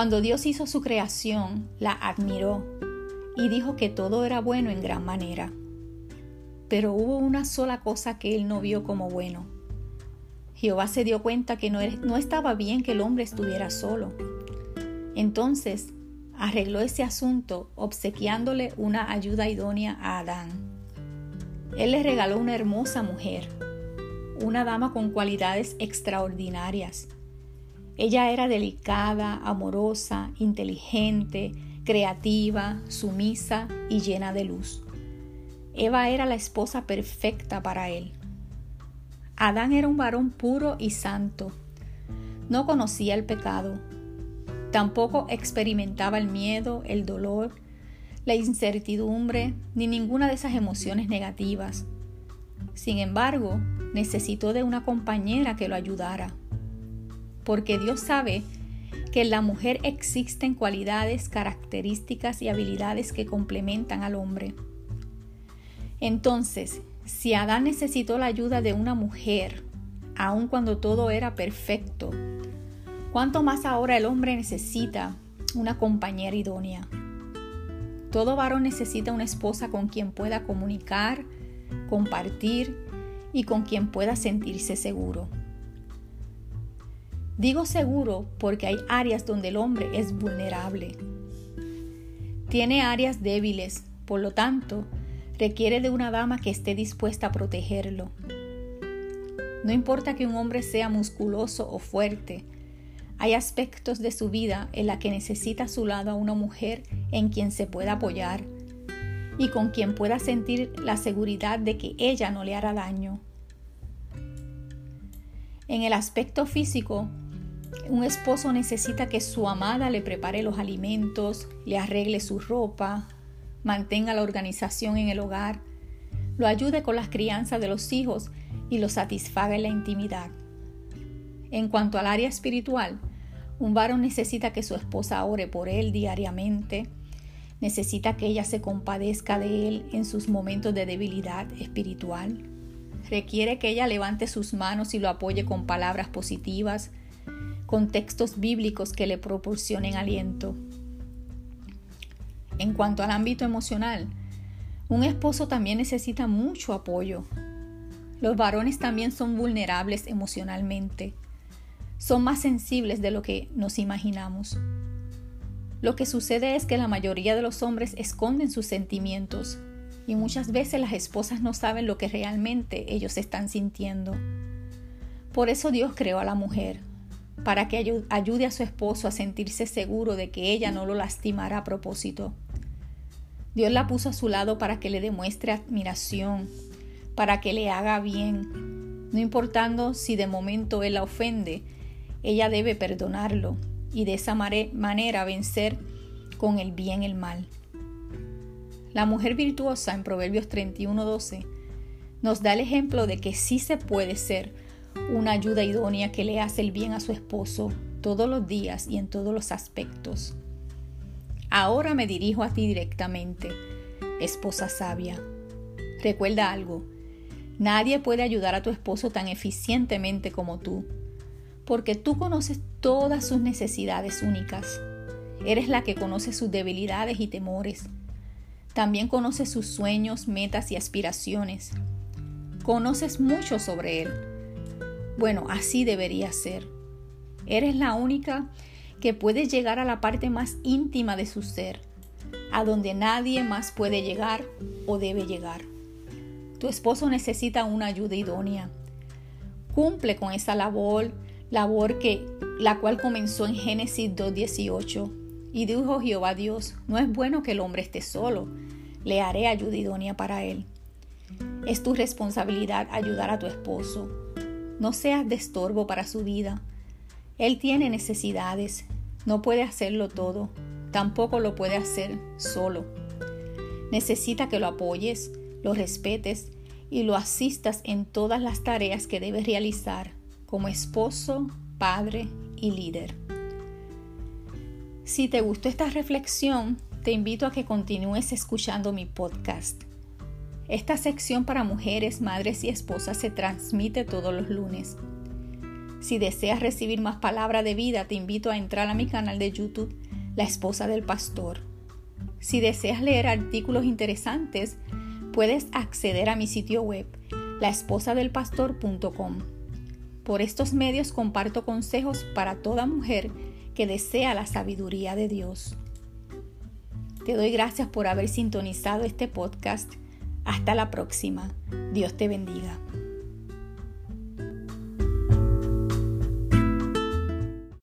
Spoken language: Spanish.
Cuando Dios hizo su creación, la admiró y dijo que todo era bueno en gran manera. Pero hubo una sola cosa que él no vio como bueno. Jehová se dio cuenta que no, no estaba bien que el hombre estuviera solo. Entonces arregló ese asunto obsequiándole una ayuda idónea a Adán. Él le regaló una hermosa mujer, una dama con cualidades extraordinarias. Ella era delicada, amorosa, inteligente, creativa, sumisa y llena de luz. Eva era la esposa perfecta para él. Adán era un varón puro y santo. No conocía el pecado. Tampoco experimentaba el miedo, el dolor, la incertidumbre, ni ninguna de esas emociones negativas. Sin embargo, necesitó de una compañera que lo ayudara. Porque Dios sabe que en la mujer existen cualidades, características y habilidades que complementan al hombre. Entonces, si Adán necesitó la ayuda de una mujer, aun cuando todo era perfecto, ¿cuánto más ahora el hombre necesita una compañera idónea? Todo varón necesita una esposa con quien pueda comunicar, compartir y con quien pueda sentirse seguro. Digo seguro porque hay áreas donde el hombre es vulnerable. Tiene áreas débiles, por lo tanto, requiere de una dama que esté dispuesta a protegerlo. No importa que un hombre sea musculoso o fuerte, hay aspectos de su vida en la que necesita a su lado a una mujer en quien se pueda apoyar y con quien pueda sentir la seguridad de que ella no le hará daño. En el aspecto físico, un esposo necesita que su amada le prepare los alimentos, le arregle su ropa, mantenga la organización en el hogar, lo ayude con las crianzas de los hijos y lo satisfaga en la intimidad. En cuanto al área espiritual, un varón necesita que su esposa ore por él diariamente, necesita que ella se compadezca de él en sus momentos de debilidad espiritual, requiere que ella levante sus manos y lo apoye con palabras positivas, con textos bíblicos que le proporcionen aliento. En cuanto al ámbito emocional, un esposo también necesita mucho apoyo. Los varones también son vulnerables emocionalmente. Son más sensibles de lo que nos imaginamos. Lo que sucede es que la mayoría de los hombres esconden sus sentimientos y muchas veces las esposas no saben lo que realmente ellos están sintiendo. Por eso Dios creó a la mujer, para que ayude a su esposo a sentirse seguro de que ella no lo lastimará a propósito. Dios la puso a su lado para que le demuestre admiración, para que le haga bien. No importando si de momento él la ofende, ella debe perdonarlo y de esa manera vencer con el bien el mal. La mujer virtuosa en Proverbios 31:12 nos da el ejemplo de que sí se puede ser una ayuda idónea que le hace el bien a su esposo todos los días y en todos los aspectos. Ahora me dirijo a ti directamente, esposa sabia. Recuerda algo, nadie puede ayudar a tu esposo tan eficientemente como tú, porque tú conoces todas sus necesidades únicas. Eres la que conoce sus debilidades y temores. También conoces sus sueños, metas y aspiraciones. Conoces mucho sobre él bueno, así debería ser. Eres la única que puede llegar a la parte más íntima de su ser, a donde nadie más puede llegar o debe llegar. Tu esposo necesita una ayuda idónea. Cumple con esa labor, labor que la cual comenzó en Génesis 2:18. Y dijo Jehová Dios, no es bueno que el hombre esté solo, le haré ayuda idónea para él. Es tu responsabilidad ayudar a tu esposo, no seas de estorbo para su vida. Él tiene necesidades, no puede hacerlo todo, tampoco lo puede hacer solo. Necesita que lo apoyes, lo respetes y lo asistas en todas las tareas que debes realizar como esposo, padre y líder. Si te gustó esta reflexión, te invito a que continúes escuchando mi podcast. Esta sección para mujeres, madres y esposas se transmite todos los lunes. Si deseas recibir más palabra de vida, te invito a entrar a mi canal de YouTube, La Esposa del Pastor. Si deseas leer artículos interesantes, puedes acceder a mi sitio web, laesposadelpastor.com. Por estos medios comparto consejos para toda mujer que desea la sabiduría de Dios. Te doy gracias por haber sintonizado este podcast. Hasta la próxima. Dios te bendiga.